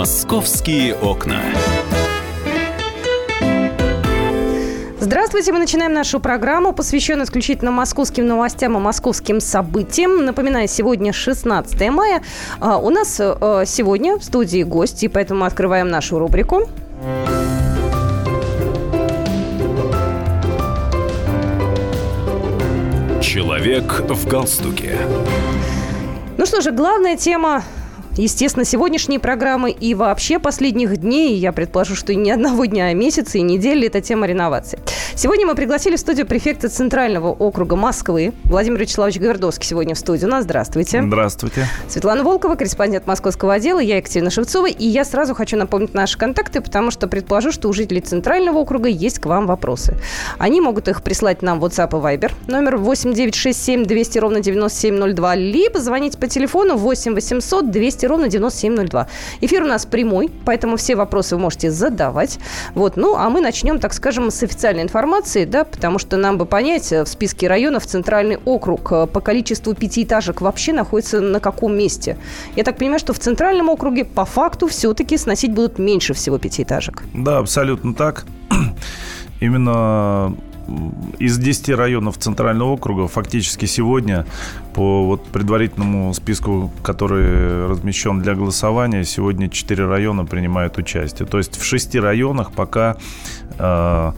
Московские окна. Здравствуйте, мы начинаем нашу программу, посвященную исключительно московским новостям и московским событиям. Напоминаю, сегодня 16 мая. А, у нас э, сегодня в студии гости, поэтому мы открываем нашу рубрику. Человек в галстуке. Ну что же, главная тема естественно, сегодняшней программы и вообще последних дней, я предположу, что и ни одного дня, а месяца и недели, это тема реновации. Сегодня мы пригласили в студию префекта Центрального округа Москвы Владимир Вячеславович Гвердовский сегодня в студии. У нас здравствуйте. Здравствуйте. Светлана Волкова, корреспондент московского отдела, я Екатерина Шевцова. И я сразу хочу напомнить наши контакты, потому что предположу, что у жителей Центрального округа есть к вам вопросы. Они могут их прислать нам в WhatsApp и Viber. Номер 8967 200 ровно 9702. Либо звонить по телефону 8 800 200 ровно 9702. Эфир у нас прямой, поэтому все вопросы вы можете задавать. Вот, ну, а мы начнем, так скажем, с официальной информации, да, потому что нам бы понять э, в списке районов Центральный округ э, по количеству пятиэтажек вообще находится на каком месте. Я так понимаю, что в Центральном округе по факту все-таки сносить будут меньше всего пятиэтажек. Да, абсолютно так. Именно из 10 районов Центрального округа фактически сегодня по вот предварительному списку, который размещен для голосования, сегодня 4 района принимают участие. То есть в 6 районах пока э,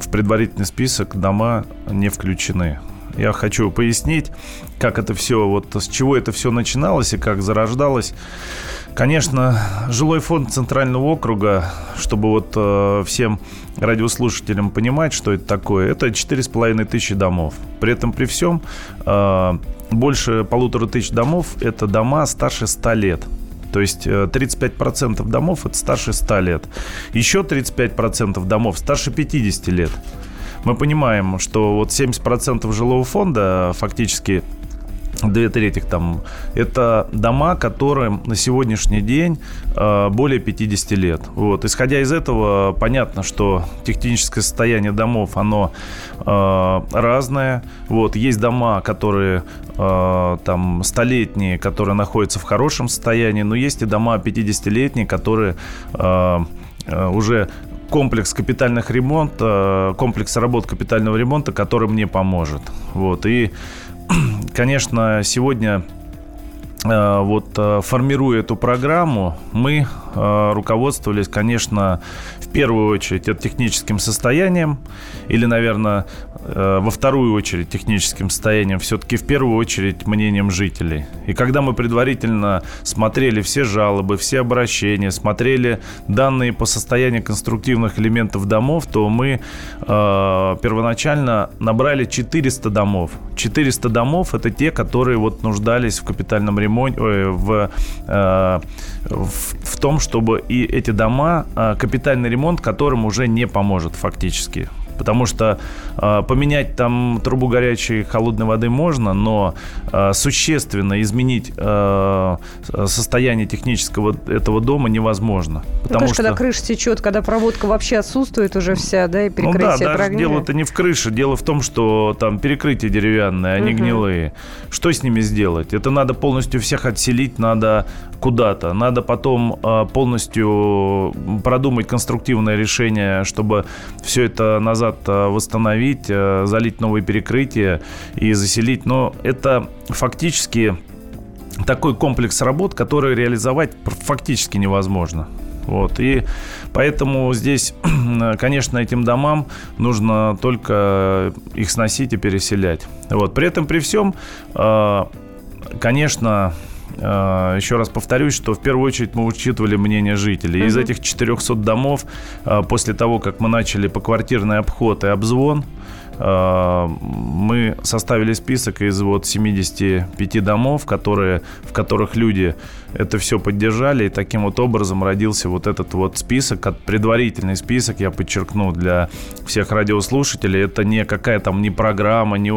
в предварительный список дома не включены. Я хочу пояснить, как это все, вот с чего это все начиналось и как зарождалось. Конечно, жилой фонд Центрального округа, чтобы вот э, всем радиослушателям понимать, что это такое, это 4,5 тысячи домов. При этом при всем э, больше полутора тысяч домов – это дома старше 100 лет. То есть 35% э, домов – это старше 100 лет. Еще 35% домов старше 50 лет. Мы понимаем, что вот 70% жилого фонда фактически две трети там, это дома, которым на сегодняшний день э, более 50 лет. Вот. Исходя из этого, понятно, что техническое состояние домов, оно э, разное. Вот. Есть дома, которые э, там столетние, которые находятся в хорошем состоянии, но есть и дома 50-летние, которые уже комплекс капитальных ремонта, комплекс работ капитального ремонта, который мне поможет. Вот. И конечно, сегодня э, вот э, формируя эту программу, мы э, руководствовались, конечно, в первую очередь техническим состоянием или, наверное, во вторую очередь техническим состоянием, все-таки в первую очередь мнением жителей. И когда мы предварительно смотрели все жалобы, все обращения, смотрели данные по состоянию конструктивных элементов домов, то мы э, первоначально набрали 400 домов. 400 домов это те, которые вот нуждались в капитальном ремонте, э, в, э, в, в том, чтобы и эти дома, э, капитальный ремонт которым уже не поможет фактически. Потому что э, поменять там трубу горячей холодной воды можно, но э, существенно изменить э, состояние технического этого дома невозможно. Ну, потому ну, конечно, что... когда крыша течет, когда проводка вообще отсутствует уже вся, да, и перекрытие Ну да, даже дело-то не в крыше. Дело в том, что там перекрытия деревянные, они угу. гнилые. Что с ними сделать? Это надо полностью всех отселить, надо куда-то. Надо потом э, полностью продумать конструктивное решение, чтобы все это назад э, восстановить, э, залить новые перекрытия и заселить. Но это фактически такой комплекс работ, который реализовать фактически невозможно. Вот. И поэтому здесь, конечно, этим домам нужно только их сносить и переселять. Вот. При этом, при всем, конечно, а, еще раз повторюсь, что в первую очередь мы учитывали мнение жителей. Из этих 400 домов, а, после того, как мы начали поквартирный обход и обзвон, а, мы составили список из вот 75 домов, которые, в которых люди это все поддержали, и таким вот образом родился вот этот вот список, предварительный список, я подчеркну, для всех радиослушателей. Это не какая там не программа, не,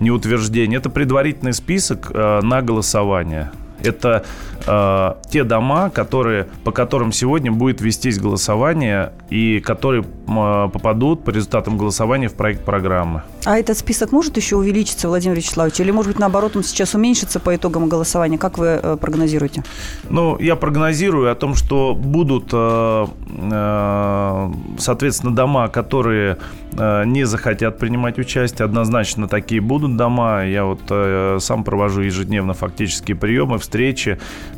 не утверждение, это предварительный список на голосование. Это э, те дома, которые, по которым сегодня будет вестись голосование и которые э, попадут по результатам голосования в проект программы. А этот список может еще увеличиться, Владимир Вячеславович? Или, может быть, наоборот, он сейчас уменьшится по итогам голосования? Как вы э, прогнозируете? Ну, я прогнозирую о том, что будут, э, э, соответственно, дома, которые э, не захотят принимать участие. Однозначно такие будут дома. Я вот э, сам провожу ежедневно фактические приемы, встречи.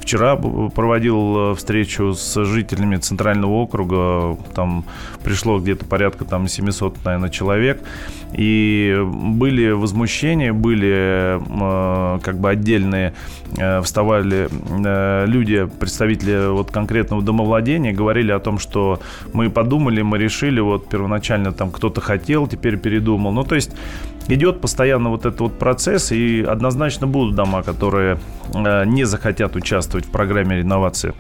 Вчера проводил э, встречу с жителями Центрального округа. Там пришло где-то порядка там 700, наверное, человек. И были возмущения, были э, как бы отдельные, э, вставали э, люди, представители вот конкретного домовладения, говорили о том, что мы подумали, мы решили, вот первоначально там кто-то хотел, теперь передумал. Ну, то есть идет постоянно вот этот вот процесс, и однозначно будут дома, которые не захотят участвовать в программе реновации.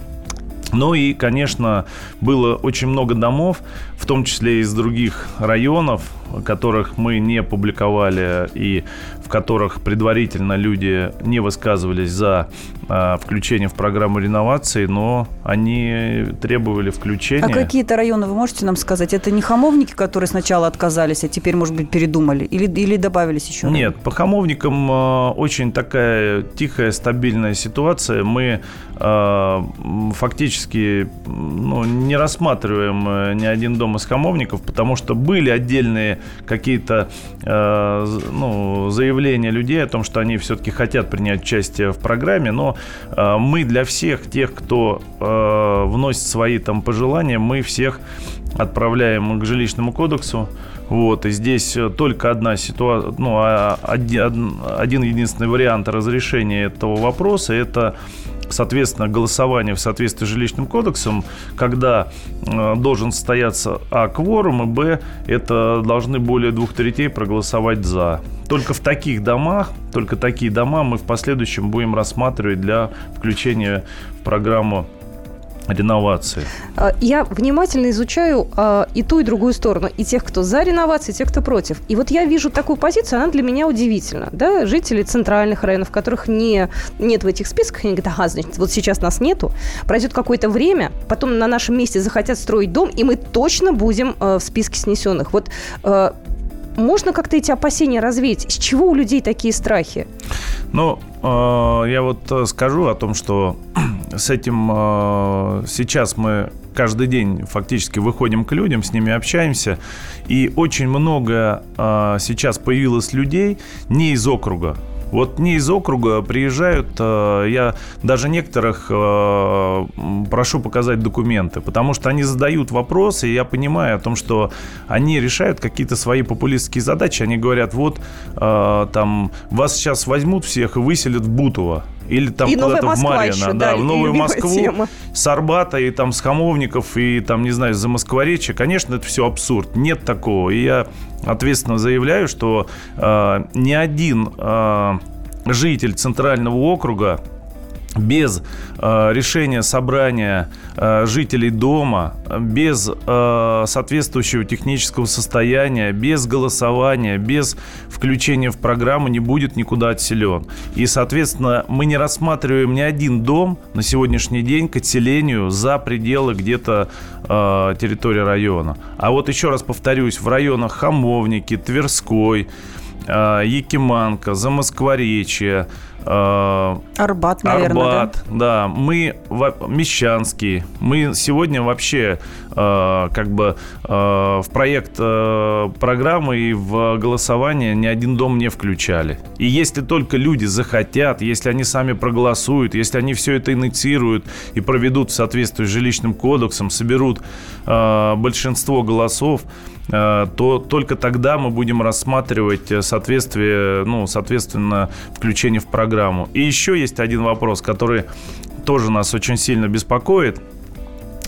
Ну и, конечно, было очень много домов, в том числе из других районов, которых мы не публиковали и в которых предварительно люди не высказывались за а, включение в программу реновации, но они требовали включения. А какие-то районы вы можете нам сказать? Это не хамовники, которые сначала отказались, а теперь, может быть, передумали? Или, или добавились еще? Нет, по хамовникам э, очень такая тихая, стабильная ситуация. Мы э, фактически ну, не рассматриваем э, ни один дом из хамовников, потому что были отдельные какие-то э, ну, заявления людей о том, что они все-таки хотят принять участие в программе, но э, мы для всех тех, кто э, вносит свои там пожелания, мы всех отправляем к жилищному кодексу. Вот, и здесь только одна ситуация, ну, а, один, один единственный вариант разрешения этого вопроса – это соответственно, голосование в соответствии с жилищным кодексом, когда э, должен состояться А. кворум, и Б. это должны более двух третей проголосовать за. Только в таких домах, только такие дома мы в последующем будем рассматривать для включения в программу реновации? А, я внимательно изучаю а, и ту, и другую сторону. И тех, кто за реновацию, и тех, кто против. И вот я вижу такую позицию, она для меня удивительна. Да? Жители центральных районов, которых не, нет в этих списках, они говорят, ага, значит, вот сейчас нас нету, пройдет какое-то время, потом на нашем месте захотят строить дом, и мы точно будем э, в списке снесенных. Вот можно как-то эти опасения развеять? С чего у людей такие страхи? Ну, э, я вот э, скажу о том, что с этим э, сейчас мы каждый день фактически выходим к людям, с ними общаемся, и очень много сейчас появилось людей не из округа, вот не из округа приезжают, э, я даже некоторых э, прошу показать документы, потому что они задают вопросы, и я понимаю о том, что они решают какие-то свои популистские задачи. Они говорят, вот э, там вас сейчас возьмут всех и выселят в Бутово или там куда-то в Марьино, да, да, в Новую Москву, тема. с Арбата и там с Хамовников и там, не знаю, за Москворечья. Конечно, это все абсурд. Нет такого. И я ответственно заявляю, что э, ни один э, житель Центрального округа без э, решения собрания э, жителей дома, без э, соответствующего технического состояния, без голосования, без включения в программу не будет никуда отселен. И, соответственно, мы не рассматриваем ни один дом на сегодняшний день к отселению за пределы где-то э, территории района. А вот еще раз повторюсь, в районах Хамовники, Тверской, Якиманка, Замоскворечье, Э, Арбат, наверное, Арбат, да? да. Мы Мещанский. Мы сегодня вообще э, как бы э, в проект э, программы и в голосование ни один дом не включали. И если только люди захотят, если они сами проголосуют, если они все это инициируют и проведут в соответствии с жилищным кодексом, соберут э, большинство голосов, Э, то только тогда мы будем рассматривать э, соответствие, ну, соответственно, включение в программу. И еще есть один вопрос, который тоже нас очень сильно беспокоит.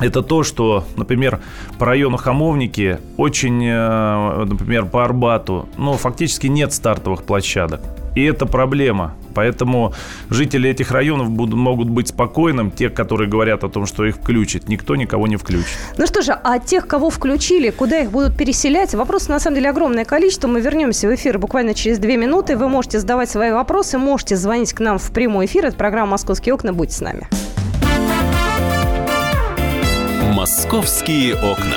Это то, что, например, по району Хамовники очень, э, например, по Арбату, ну, фактически нет стартовых площадок. И это проблема. Поэтому жители этих районов будут, могут быть спокойным, те, которые говорят о том, что их включат. Никто никого не включит. Ну что же, а тех, кого включили, куда их будут переселять? Вопросов на самом деле огромное количество. Мы вернемся в эфир буквально через две минуты. Вы можете задавать свои вопросы, можете звонить к нам в прямой эфир. Это программа «Московские окна». Будьте с нами. «Московские окна».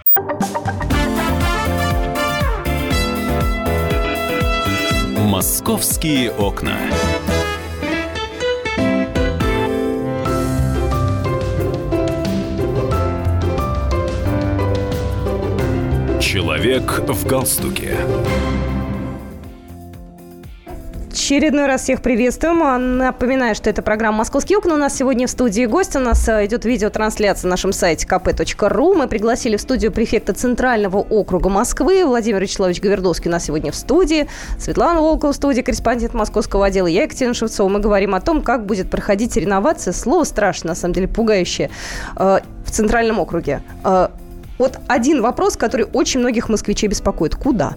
Московские окна. Человек в галстуке. Очередной раз всех приветствуем. А, Напоминаю, что это программа «Московские окна». У нас сегодня в студии гость. У нас а, идет видеотрансляция на нашем сайте kp.ru. Мы пригласили в студию префекта Центрального округа Москвы Владимир Вячеславович Говердовский у нас сегодня в студии. Светлана Волкова в студии, корреспондент московского отдела. Я Екатерина Шевцова. Мы говорим о том, как будет проходить реновация. Слово страшное, на самом деле, пугающее. э, В Центральном округе. Э, Вот один вопрос, который очень многих москвичей беспокоит. Куда?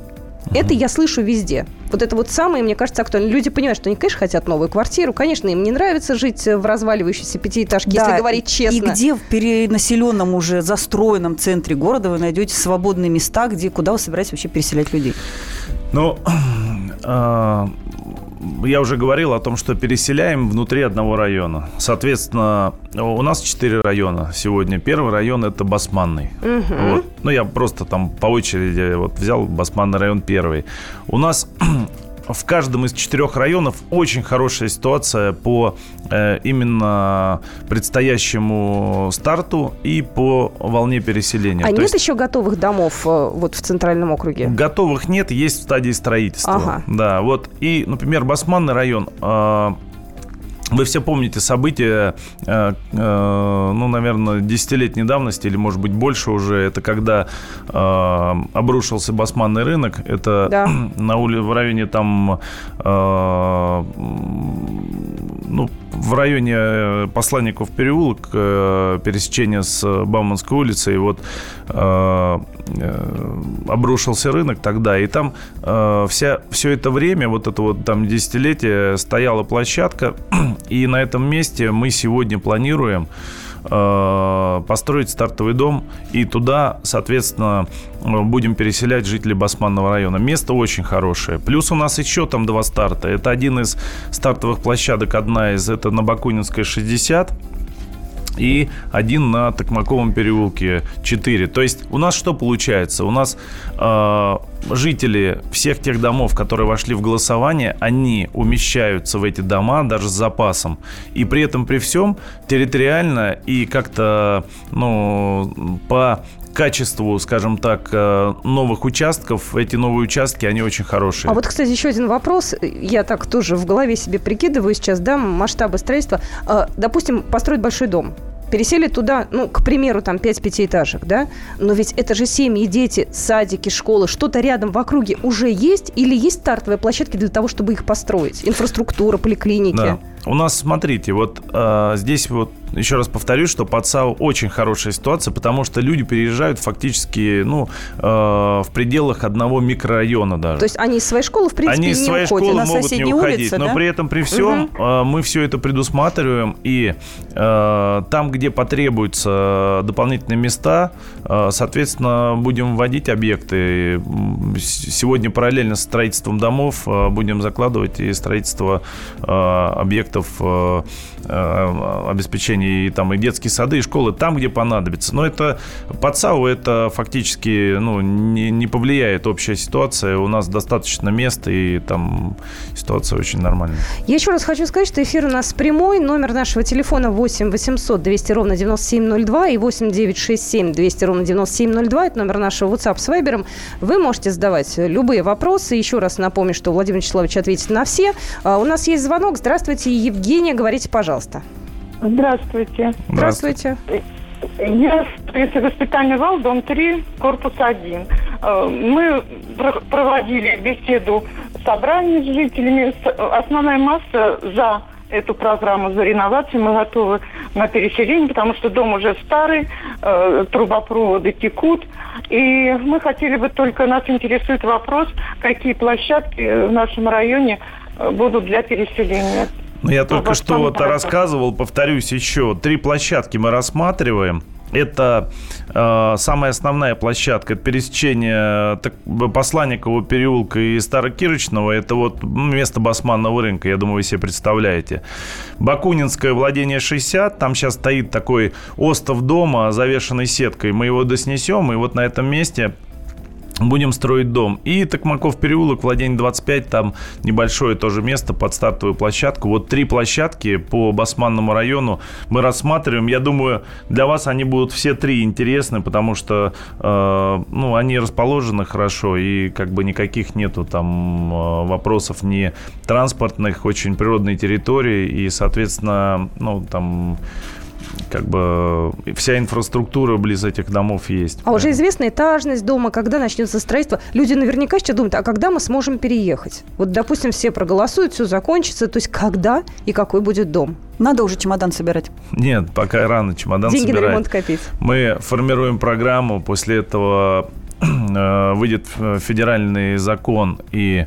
Это я слышу везде. Вот это вот самое, мне кажется, актуально. Люди понимают, что они, конечно, хотят новую квартиру. Конечно, им не нравится жить в разваливающейся пятиэтажке, если говорить честно. И где в перенаселенном уже застроенном центре города вы найдете свободные места, где, куда вы собираетесь вообще переселять людей? Ну, а, я уже говорил о том, что переселяем внутри одного района. Соответственно, у нас четыре района сегодня. Первый район это Басманный. Вот. Ну, я просто там по очереди вот взял Басманный район первый. У нас в каждом из четырех районов очень хорошая ситуация по э, именно предстоящему старту и по волне переселения. А То нет есть еще готовых домов э, вот в Центральном округе? Готовых нет, есть в стадии строительства. Ага. Да, вот. И, например, Басманный район. э, вы все помните события, э, э, ну, наверное, десятилетней давности, или, может быть, больше уже. Это когда э, обрушился басманный рынок. Это Да. на ули... в районе там, ну, в районе э, Посланников переулок, э, пересечение с Бауманской улицей. Вот э, э, обрушился рынок тогда, и там э, вся, все это время, вот это вот там десятилетие, стояла площадка, и на этом месте мы сегодня планируем э, построить стартовый дом, и туда, соответственно, э, будем переселять жителей Басманного района. Место очень хорошее. Плюс у нас еще там два старта. Это один из стартовых площадок, одна из, это на Бакунинской 60, и один на Токмаковом переулке 4. То есть у нас что получается? У нас э, жители всех тех домов, которые вошли в голосование, они умещаются в эти дома даже с запасом. И при этом при всем территориально и как-то ну, по качеству, скажем так, э, новых участков, эти новые участки, они очень хорошие. А вот, кстати, еще один вопрос. Я так тоже в голове себе прикидываю сейчас, да, масштабы строительства. Э, Допустим, построить большой дом. Пересели туда, ну, к примеру, там 5 пятиэтажек, да? Но ведь это же семьи, дети, садики, школы. Что-то рядом в округе уже есть? Или есть стартовые площадки для того, чтобы их построить? Инфраструктура, поликлиники? Да. У нас, смотрите, вот э, здесь вот еще раз повторюсь, что под САУ очень хорошая ситуация, потому что люди переезжают фактически, ну, э, в пределах одного микрорайона даже. То есть они из своей школы, в принципе, Они из не своей уходят. школы на могут не уходить, улице, но да? при этом при всем э, мы все это предусматриваем и э, там, где потребуются дополнительные места, э, соответственно, будем вводить объекты. Сегодня параллельно с строительством домов э, будем закладывать и строительство э, объектов э, э, обеспечения и там и детские сады, и школы там, где понадобится. Но это САУ это фактически ну, не, не повлияет общая ситуация. У нас достаточно места, и там ситуация очень нормальная. Я еще раз хочу сказать, что эфир у нас прямой. Номер нашего телефона 8 800 200 ровно 9702 и 8 967 200 ровно 9702. Это номер нашего WhatsApp с Вайбером. Вы можете задавать любые вопросы. Еще раз напомню, что Владимир Вячеславович ответит на все. А, У нас есть звонок. Здравствуйте, Евгения. Говорите, пожалуйста. Здравствуйте. Здравствуйте. Я специалист воспитания ВАЛ, дом 3, корпус 1. Э, Мы про- проводили беседу собраний с жителями. Основная масса за эту программу за реновацию. Мы готовы на переселение, потому что дом уже старый, э, трубопроводы текут. И мы хотели бы только, нас интересует вопрос, какие площадки в нашем районе э, будут для переселения. Ну, я только ну, что вот рассказывал, повторюсь еще, три площадки мы рассматриваем. Это э, самая основная площадка, это пересечение так, Посланникового переулка и Старокирочного. Это вот место Басманного рынка, я думаю, вы себе представляете. Бакунинское владение 60, там сейчас стоит такой остов дома, завешенный сеткой. Мы его доснесем, и вот на этом месте Будем строить дом. И Токмаков переулок, владение 25, там небольшое тоже место под стартовую площадку. Вот три площадки по Басманному району мы рассматриваем. Я думаю, для вас они будут все три интересны, потому что э, ну, они расположены хорошо и как бы никаких нету там э, вопросов ни транспортных, очень природной территории и, соответственно, ну, там как бы вся инфраструктура близ этих домов есть. А уже известна этажность дома, когда начнется строительство. Люди наверняка сейчас думают, а когда мы сможем переехать? Вот, допустим, все проголосуют, все закончится. То есть когда и какой будет дом? Надо уже чемодан собирать? Нет, пока рано чемодан Деньги собирать. на ремонт копить. Мы формируем программу, после этого Э, выйдет федеральный закон, и э,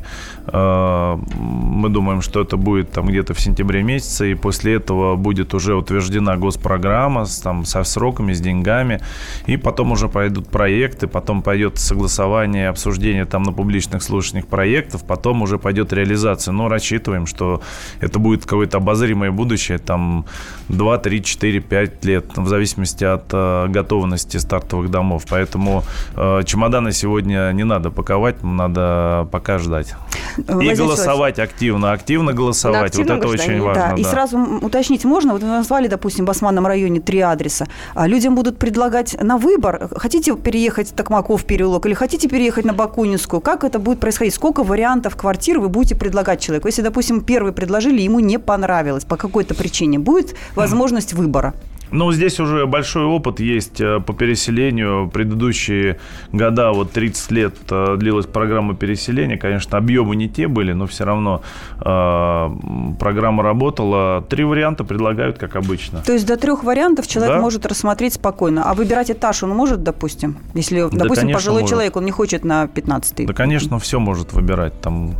мы думаем, что это будет там где-то в сентябре месяце, и после этого будет уже утверждена госпрограмма с, там, со сроками, с деньгами, и потом уже пойдут проекты, потом пойдет согласование, обсуждение там на публичных слушаниях проектов, потом уже пойдет реализация. Но рассчитываем, что это будет какое-то обозримое будущее, там 2, 3, 4, 5 лет, в зависимости от э, готовности стартовых домов. Поэтому э, чемоданы сегодня не надо паковать, надо пока ждать. И голосовать активно, активно голосовать. вот это очень важно. Да. И сразу уточнить можно, вот вы назвали, допустим, в Басманном районе три адреса. А людям будут предлагать на выбор, хотите переехать в Токмаков переулок или хотите переехать на Бакунинскую, как это будет происходить? Сколько вариантов квартир вы будете предлагать человеку? Если, допустим, первый предложили, ему не понравилось по какой-то причине, будет возможность выбора? Ну, здесь уже большой опыт есть э, по переселению. Предыдущие года, вот 30 лет э, длилась программа переселения. Конечно, объемы не те были, но все равно э, программа работала. Три варианта предлагают, как обычно. То есть до трех вариантов человек да? может рассмотреть спокойно. А выбирать этаж он может, допустим? Если, да, допустим, пожилой может. человек, он не хочет на 15-й. Да, конечно, все может выбирать. Там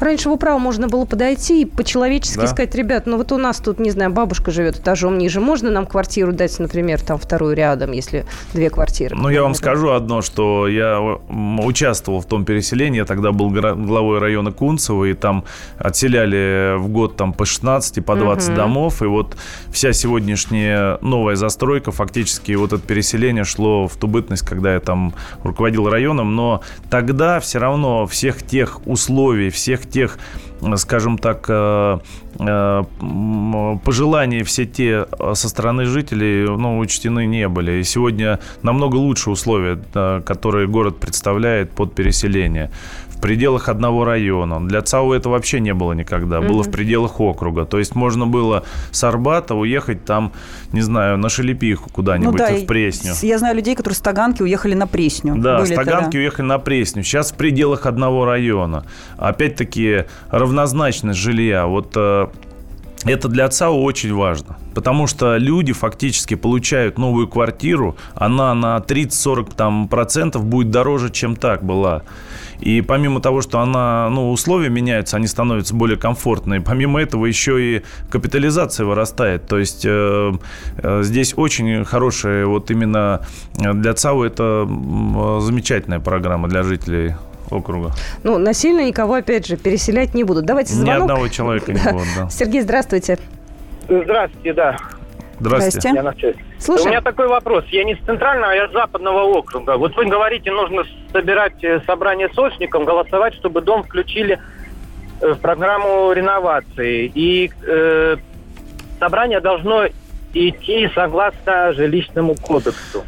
Раньше в управу можно было подойти и по-человечески да. сказать, ребят, ну вот у нас тут, не знаю, бабушка живет этажом ниже, можно нам квартиру дать, например, там вторую рядом, если две квартиры? Ну, я вам скажу одно, что я участвовал в том переселении, я тогда был главой района Кунцево, и там отселяли в год там по 16, по 20 угу. домов, и вот вся сегодняшняя новая застройка, фактически вот это переселение шло в ту бытность, когда я там руководил районом, но тогда все равно всех тех условий, всех тех, скажем так, э, э, пожелания все те э, со стороны жителей ну, учтены не были. И сегодня намного лучше условия, которые город представляет под переселение в пределах одного района. Для ЦАУ это вообще не было никогда. Mm-hmm. Было в пределах округа. То есть можно было с Арбата уехать там, не знаю, на Шелепиху куда-нибудь, ну, да, в Пресню. Я знаю людей, которые с Таганки уехали на Пресню. Да, Были с Таганки тогда. уехали на Пресню. Сейчас в пределах одного района. Опять-таки равнозначность жилья. Вот э, это для ЦАУ очень важно, потому что люди фактически получают новую квартиру, она на 30-40 там, процентов будет дороже, чем так была. И помимо того, что она, ну, условия меняются, они становятся более комфортные, помимо этого еще и капитализация вырастает. То есть э, э, здесь очень хорошая, вот именно для ЦАУ это замечательная программа для жителей округа. Ну, насильно никого, опять же, переселять не будут. Давайте звонок. Ни одного человека не будут, да. Сергей, здравствуйте. Здравствуйте, да. Здравствуйте. Я Слушай. У меня такой вопрос. Я не с центрального, а я с западного округа. Вот вы говорите, нужно собирать э, собрание сочником, голосовать, чтобы дом включили э, в программу реновации. И э, собрание должно идти согласно жилищному кодексу.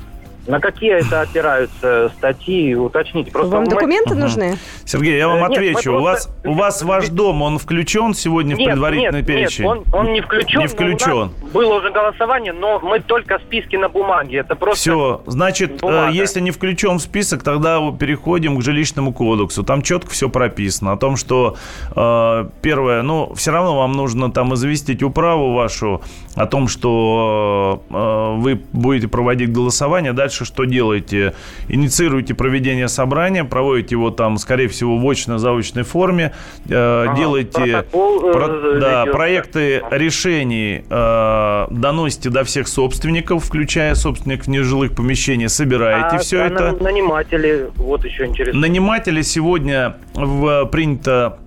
На какие это опираются статьи? Уточните. Просто Вам мы- документы Мгм. нужны? Сергей, я вам Э, нет, отвечу. У вас, просто- у вас ваш дом, он включен сегодня в Нет, предварительный нет, перечень? Нет, он, он не включен. Не включен. нас было уже голосование, но мы только списки на бумаге. Это просто... Все, значит, бумага. э, если не включен в список, тогда переходим к жилищному кодексу. Там четко все прописано о том, что э, первое, ну, все равно вам нужно там известить управу вашу о том, что вы будете проводить голосование. Дальше что делаете? Инициируете проведение собрания, проводите его там, скорее всего, в очно-заочной форме, э, Ага, делаете э, про- да, проекты решений э, доносите до всех собственников, включая собственников нежилых помещений, собираете А- все а это. на- Наниматели, вот еще интересно. Наниматели сегодня в, принято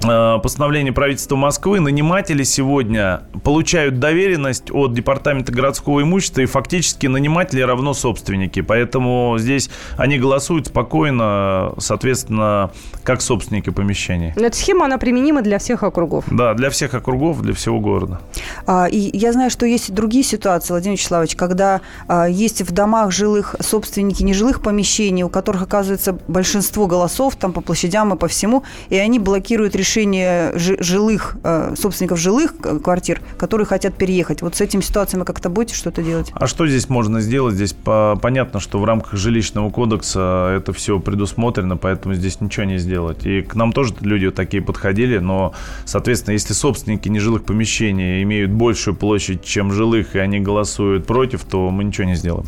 постановление правительства Москвы, наниматели сегодня получают доверенность от Департамента городского имущества, и фактически наниматели равно собственники. Поэтому здесь они голосуют спокойно, соответственно, как собственники помещений. Но эта схема, она применима для всех округов. Да, для всех округов, для всего города. А, И я знаю, что есть и другие ситуации, Владимир Вячеславович, когда а, есть в домах жилых собственники нежилых помещений, у которых оказывается большинство голосов там по площадям и по всему, и они блокируют решение жи- жилых а, собственников жилых э, квартир, которые хотят переехать. Вот с этим ситуацией вы как-то будете что-то делать? А что здесь можно сделать? Здесь по- понятно, что в рамках жилищного кодекса это все предусмотрено, поэтому здесь ничего не сделать. И к нам тоже люди такие подходили, но, соответственно, если собственники нежилых помещений имеют большую площадь, чем жилых, и они голосуют против, то мы ничего не сделаем.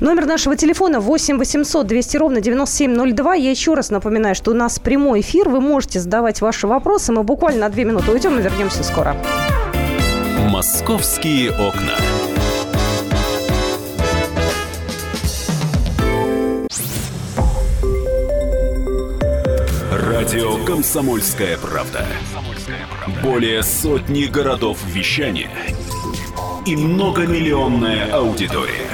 Номер нашего телефона 8 800 200 ровно 9702. Я еще раз напоминаю, что у нас прямой эфир. Вы можете задавать ваши вопросы. Мы буквально на две минуты уйдем и вернемся скоро. Московские окна. Радио «Комсомольская правда». Более сотни городов вещания и многомиллионная аудитория.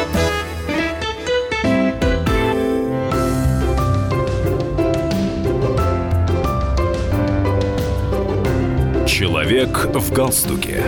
Человек в галстуке.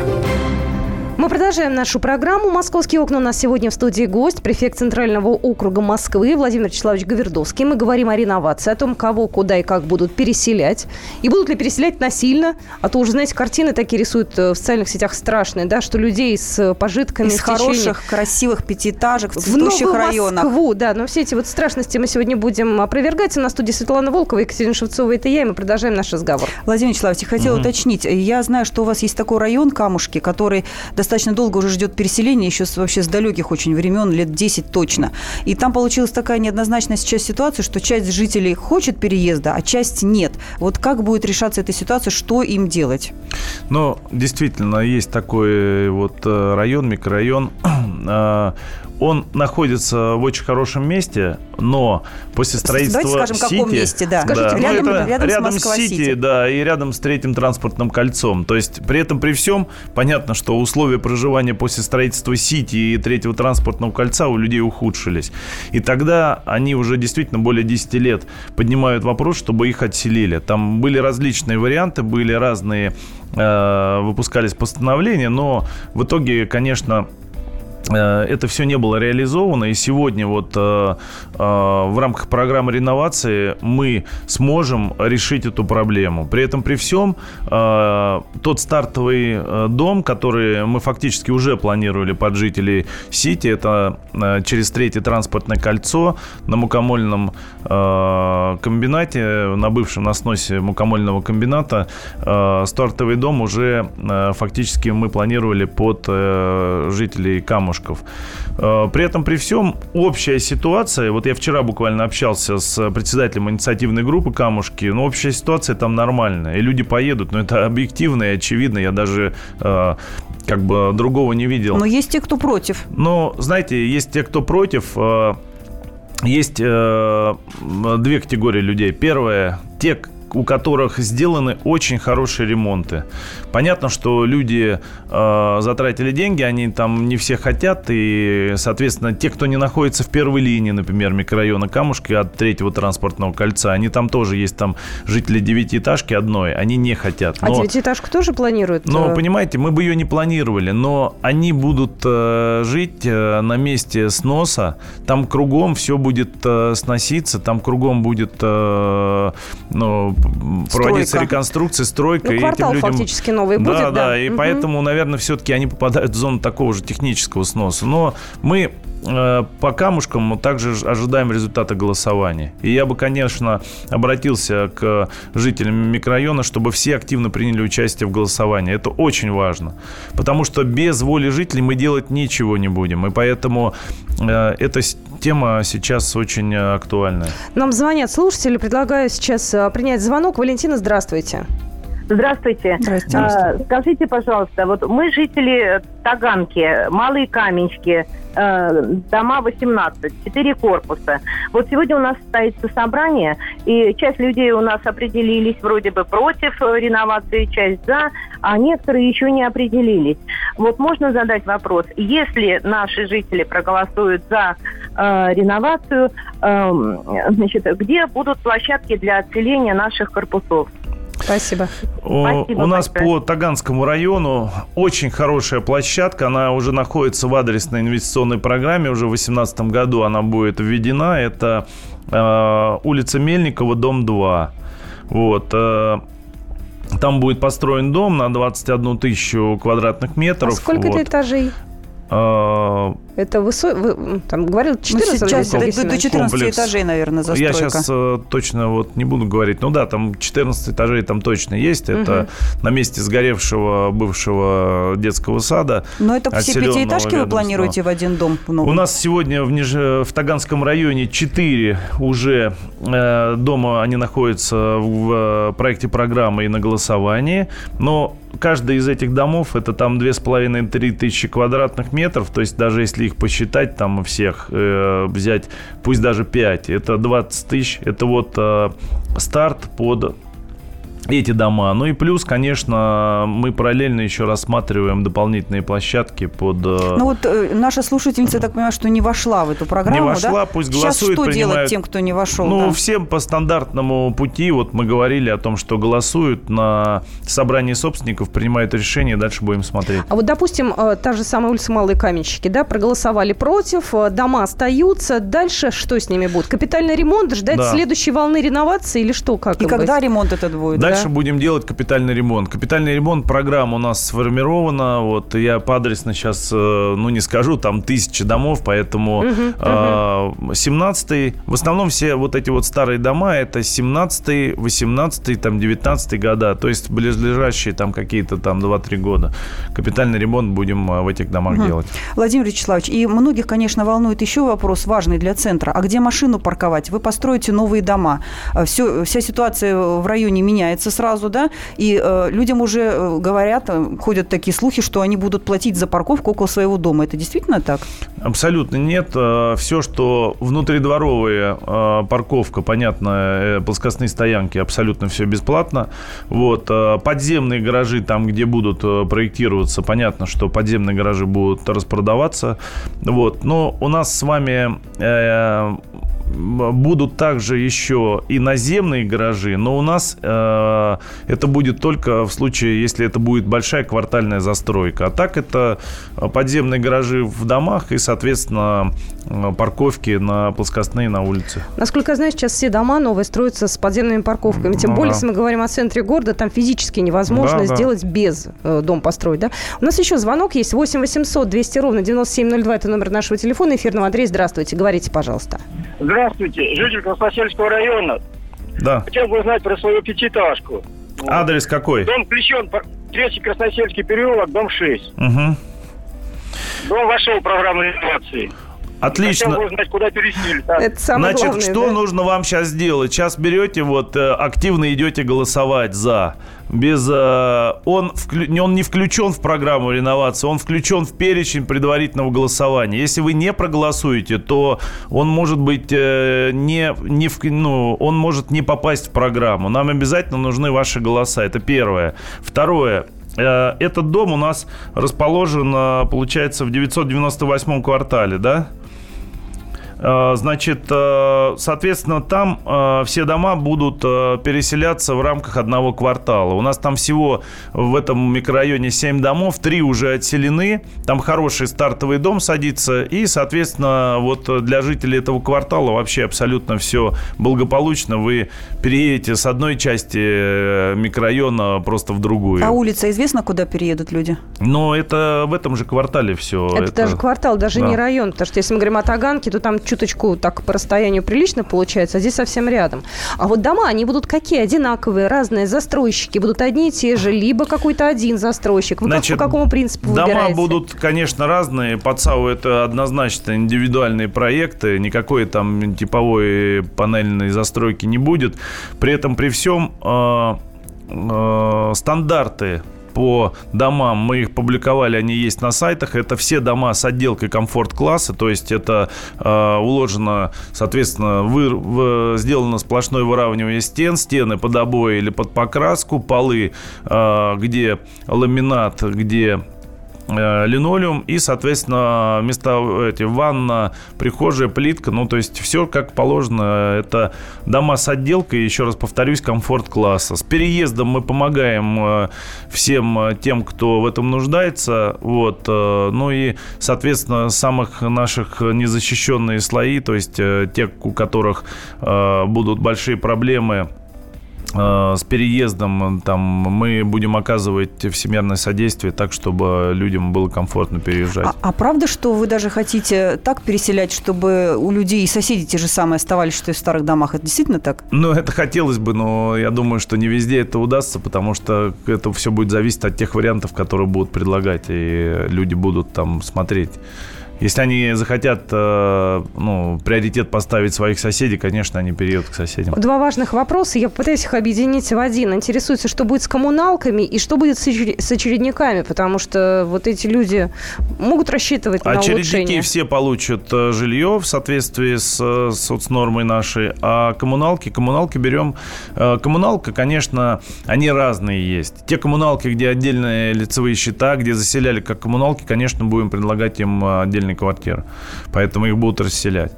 Мы продолжаем нашу программу «Московские окна». У нас сегодня в студии гость, префект Центрального округа Москвы Владимир Вячеславович Говердовский. Мы говорим о реновации, о том, кого, куда и как будут переселять. И будут ли переселять насильно. А то уже, знаете, картины такие рисуют э, в социальных сетях страшные, да, что людей с пожитками Из в течение- хороших, красивых пятиэтажек в в цветущих Новую районах. Москву, да, но все эти вот страшности мы сегодня будем опровергать. У нас в студии Светлана Волкова, Екатерина Шевцова, это я, и мы продолжаем наш разговор. Владимир Вячеславович, я хотела уточнить. Я знаю, что у вас есть такой район Камушки, который достаточно долго уже ждет переселения, еще вообще с далеких очень времен, лет 10 точно. И там получилась такая неоднозначная сейчас ситуация, что часть жителей хочет переезда, а часть нет. Вот как будет решаться эта ситуация, что им делать? Ну, действительно, есть такой вот э, район, микрорайон. Он находится в очень хорошем месте, но после строительства Давайте скажем, в каком Сити- месте, да. Скажите, ну, рядом- это рядом с рядом с Москва-Сити. Сити, да, и рядом с третьим транспортным кольцом. То есть при этом при всем понятно, что условия проживания после строительства Сити и третьего транспортного кольца у людей ухудшились. И тогда они уже действительно более 10 лет поднимают вопрос, чтобы их отселили. Там были различные варианты, были разные, э, выпускались постановления, но в итоге, конечно, это все не было реализовано. И сегодня вот э, э, в рамках программы реновации мы сможем решить эту проблему. При этом при всем э, тот стартовый э, дом, который мы фактически уже планировали под жителей Сити, это э, через третье транспортное кольцо на мукомольном э, комбинате, на бывшем на сносе мукомольного комбината, э, стартовый дом уже э, фактически мы планировали под э, жителей Камушков. Э, При этом, при всем, общая ситуация, вот я вчера буквально общался с председателем инициативной группы Камушки, но общая ситуация там нормальная, и люди поедут, но это объективно и очевидно, я даже э, как бы другого не видел. Но есть те, кто против. Но, знаете, есть те, кто против. э, Есть э, две категории людей. Первое, те, у которых сделаны очень хорошие ремонты. Понятно, что люди э, затратили деньги, они там не все хотят, и, соответственно, те, кто не находится в первой линии, например, микрорайона Камушки от третьего транспортного кольца, они там тоже есть, там жители девятиэтажки одной, они не хотят. А девятиэтажку тоже планируют? Но, э, понимаете, мы бы ее не планировали, но они будут э, жить э, на месте сноса, там кругом все будет э, сноситься, там кругом будет э, ну, проводиться Стройка. реконструкция, стройка. Ну, и квартал этим людям... фактически новый да, будет, Да, да. и Мгм. поэтому, наверное, все-таки они попадают в зону такого же технического сноса. Но мы по камушкам также ж- ожидаем результата голосования. И я бы, конечно, обратился к жителям микрорайона, чтобы все активно приняли участие в голосовании. Это очень важно. Потому что без воли жителей мы делать ничего не будем. И поэтому э, эта тема сейчас очень э, актуальная. Нам звонят слушатели. Предлагаю сейчас э, принять звонок. Валентина, здравствуйте. Здравствуйте. Здрасте. А, скажите, пожалуйста, вот мы жители Таганки, Малые Каменчики, э, дома 18, 4 корпуса. Вот сегодня у нас состоится собрание, и часть людей у нас определились вроде бы против э, реновации, часть за, а некоторые еще не определились. Вот можно задать вопрос, если наши жители проголосуют за э, реновацию, эм, значит, где будут площадки для отселения наших корпусов? Спасибо. Спасибо У нас большое. по Таганскому району очень хорошая площадка. Она уже находится в адресной инвестиционной программе. Уже в 2018 году она будет введена. Это э, улица Мельникова, дом 2. Вот. э, там будет построен дом на 21 тысячу квадратных А метров. сколько Вот. это этажей? Э, Это высокий... Там говорил Ну, 14 сейчас Валентин до, до Евгеньевич? 14 Комплекс. этажей, наверное, застройка. Я сейчас э, точно вот не буду говорить. Ну да, там 14 этажей там точно есть. Это на месте сгоревшего бывшего детского сада. Но это все пятиэтажки вы планируете в один дом? в новый? У нас сегодня в, Ниж- в Таганском районе 4 уже э, дома, они находятся в э, проекте программы и на голосовании. Но каждый из этих домов, это там 2,5-3 тысячи квадратных метров. То есть даже если их посчитать, там всех э, взять, пусть даже 5, это 20 тысяч. Это вот э, старт под эти дома. Ну и плюс, конечно, мы параллельно еще рассматриваем дополнительные площадки под... э, Ну вот э, наша слушательница, я так понимаю, что не вошла в эту программу, Не вошла, да? пусть Сейчас голосует, что делать принимает- тем, кто не вошел? Ну, да? всем по стандартному пути. Вот мы говорили о том, что голосуют на собрании собственников, принимают решение, дальше будем смотреть. А вот, допустим, э, та же самая улица Малые Каменщики, да, проголосовали против, э, дома остаются. Дальше что с ними будет? Капитальный ремонт, ждать Да. следующей волны реновации или что? Как И когда быть? ремонт этот будет? Дальше да? будем делать капитальный ремонт. Капитальный ремонт программа у нас сформирована. Вот я по адресно сейчас, э, ну не скажу, там тысячи домов, поэтому э, 17 в основном все вот эти вот старые дома, это 17 18 там 19 года, то есть близлежащие там какие-то там 2-3 года. Капитальный ремонт будем э, в этих домах Мгм. делать. Владимир Вячеславович, и многих, конечно, волнует еще вопрос важный для центра. А где машину парковать? Вы построите новые дома. Все, вся ситуация в районе меняется сразу, да? И э, людям уже э, говорят, э, ходят такие слухи, что они будут платить за парковку около своего дома. Это действительно так? Абсолютно нет. Все, что внутридворовая э, парковка, понятно, э, плоскостные стоянки, абсолютно все бесплатно. Вот. э, Подземные гаражи, там, где будут э, проектироваться, понятно, что подземные гаражи будут распродаваться. Вот. Но у нас с вами э, будут также еще и наземные гаражи, но у нас э, это будет только в случае, если это будет большая квартальная застройка. А так это подземные гаражи в домах и, соответственно, э, парковки на плоскостные на улице. Насколько я знаю, сейчас все дома новые строятся с подземными парковками. Тем Ну более, да. если мы говорим о центре города, там физически невозможно Да, да. сделать без э, дом построить. Да? У нас еще звонок есть. 8 800 200 ровно 9702. Это номер нашего телефона эфирного. Андрей, здравствуйте. Говорите, пожалуйста. Здравствуйте, житель Красносельского района. Да. Хотел бы узнать про свою пятиэтажку. Адрес какой? Дом включен, Третий Красносельский переулок, дом 6. Мгм. Дом вошел в программу реновации. Отлично. Хотел узнать, куда пересели. да. Это самое Значит, главное, что да? нужно вам сейчас сделать? Сейчас берете, вот, э, активно идете голосовать за. Без, э, он, вклю- не- он не включен в программу реновации, он включен в перечень предварительного голосования. Если вы не проголосуете, то он может быть э, не, не в- ну, он может не попасть в программу. Нам обязательно нужны ваши голоса. Это первое. Второе. Э, Этот дом у нас расположен, э, получается, в 998 квартале, да? Э, Значит, э, соответственно, там э, все дома будут переселяться в рамках одного квартала. У нас там всего в этом микрорайоне 7 домов, 3 уже отселены. Там хороший стартовый дом садится. И, соответственно, вот для жителей этого квартала вообще абсолютно все благополучно. Вы переедете с одной части микрорайона просто в другую. А улица известно, куда переедут люди? Но это в этом же квартале все. Это, даже квартал, даже да. не район. Потому что если мы говорим о Таганке, то там чуточку так по расстоянию прилично получается, а здесь совсем рядом. А вот дома, они будут какие? Одинаковые, разные, застройщики будут одни и те же, либо какой-то один застройщик. Вы как- Значит, по какому принципу Дома выбираете? будут, конечно, разные. По ЦАУ это однозначно индивидуальные проекты. Никакой там типовой панельной застройки не будет. При этом, при всем, э, э, стандарты по домам, мы их публиковали, они есть на сайтах. Это все дома с отделкой комфорт-класса, то есть это э, уложено, соответственно, вы, в- сделано сплошное выравнивание стен, стены под обои или под покраску, полы, э, где ламинат, где линолеум и, соответственно, места эти, ванна, прихожая, плитка, ну, то есть все как положено. Это дома с отделкой, еще раз повторюсь, комфорт-класса. С переездом мы помогаем э, всем э, тем, кто в этом нуждается, вот, э, ну и, соответственно, самых наших незащищенные слои, то есть э, те, у которых э, будут большие проблемы э, с переездом там мы будем оказывать всемирное содействие так, чтобы людям было комфортно переезжать. А, а правда, что вы даже хотите так переселять, чтобы у людей и соседи те же самые оставались, что и в старых домах? Это действительно так? Ну, это хотелось бы, но я думаю, что не везде это удастся, потому что это все будет зависеть от тех вариантов, которые будут предлагать, и люди будут там смотреть. Если они захотят э, ну, приоритет поставить своих соседей, конечно, они переедут к соседям. Два важных вопроса. Я попытаюсь их объединить в один. Интересуется, что будет с коммуналками и что будет с очер- с очередниками, потому что вот эти люди могут рассчитывать на Очередники улучшение. все получат э, жилье в соответствии с э, соцнормой нашей, а коммуналки, коммуналки берем... Коммуналка, конечно, они разные есть. Те коммуналки, где отдельные лицевые счета, где заселяли как коммуналки, конечно, будем предлагать им отдельные квартиры. Поэтому их будут расселять.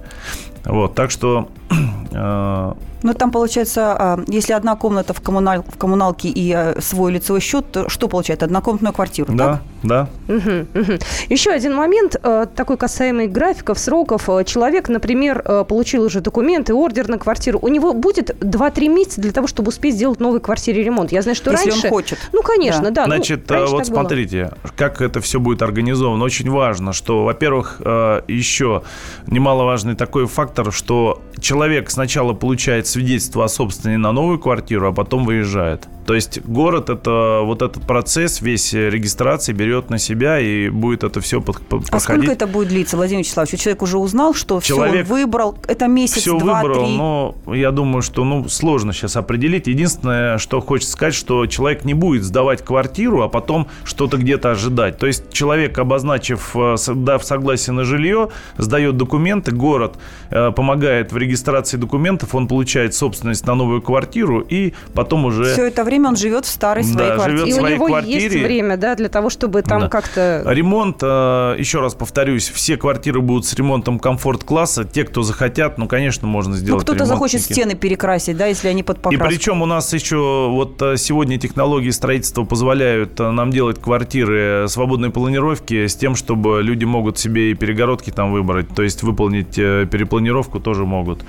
Вот, так что... э, Ну, там получается, а, если одна комната в, коммуналь- в коммуналке и а, свой лицевой счет, то что получает? Однокомнатную квартиру, да, так? да. Мгм, мгм. Еще один момент, э, такой касаемый графиков, сроков. Э, Человек, например, получил уже документы, ордер на квартиру. У него будет 2-3 месяца для того, чтобы успеть сделать в новой квартире ремонт. Я знаю, что Если раньше... он хочет. Ну, конечно, да. ну, Значит, э, вот так было. смотрите, как это все будет организовано. Очень важно, что, во-первых, еще немаловажный такой фактор, что человек сначала получает свидетельство о собственности на новую квартиру, а потом выезжает. То есть город это вот этот процесс весь регистрации берет на себя и будет это все под, под- А сколько проходить. это будет длиться, Владимир Вячеславович? Человек уже узнал, что все, он Человек выбрал, это месяц, все два, выбрал, три. но я думаю, что ну, сложно сейчас определить. Единственное, что хочется сказать, что человек не будет сдавать квартиру, а потом что-то где-то ожидать. То есть человек, обозначив, э, дав согласие на жилье, сдает документы, город э, помогает в регистрации документов, он получает собственность на новую квартиру и потом уже... Все это время он живет в старой Да, своей квартире. живет И в у своей него квартире. есть время, да, для того, чтобы там Да. как-то... Ремонт, э, еще раз повторюсь, все квартиры будут с ремонтом комфорт-класса. Те, кто захотят, ну, конечно, можно Ну, сделать кто-то захочет стены перекрасить, да, если они под И покраску. причем у нас еще вот э, сегодня технологии строительства позволяют э, нам делать квартиры свободной планировки с тем, чтобы люди могут себе и перегородки там выбрать, то есть выполнить перепланировку тоже могут.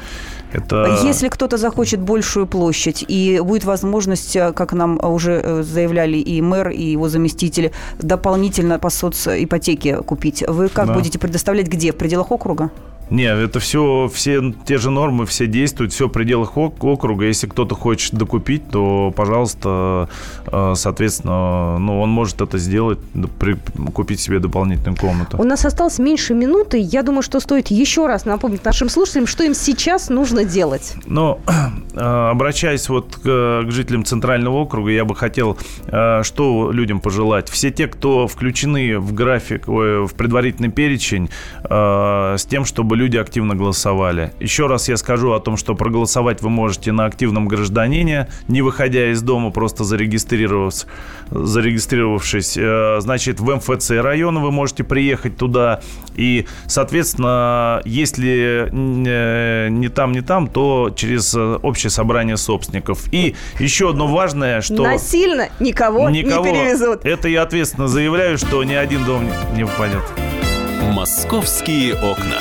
Это Если кто-то захочет большую площадь и будет возможность, как нам уже э, заявляли и мэр, и его заместители, дополнительно по соципотеке купить, вы как Да. будете предоставлять где? В пределах округа? Нет, это все, все те же нормы, все действуют, все в пределах округа. Если кто-то хочет докупить, то, пожалуйста, э, соответственно, ну, он может это сделать, купить себе дополнительную комнату. У нас осталось меньше минуты. Я думаю, что стоит еще раз напомнить нашим слушателям, что им сейчас нужно делать. Ну, э, обращаясь вот к, к жителям Центрального округа, я бы хотел, э, что людям пожелать. Все те, кто включены в график, в предварительный перечень, с тем, чтобы люди активно голосовали. Еще раз я скажу о том, что проголосовать вы можете на активном гражданине, не выходя из дома, просто зарегистрировавшись. зарегистрировавшись. Э, значит, в МФЦ района вы можете приехать туда. И, соответственно, если э, не там, не там, то через э, общее собрание собственников. И еще одно важное, что... Насильно никого, никого не перевезут. Это я ответственно заявляю, что ни один дом не упадет. Московские окна.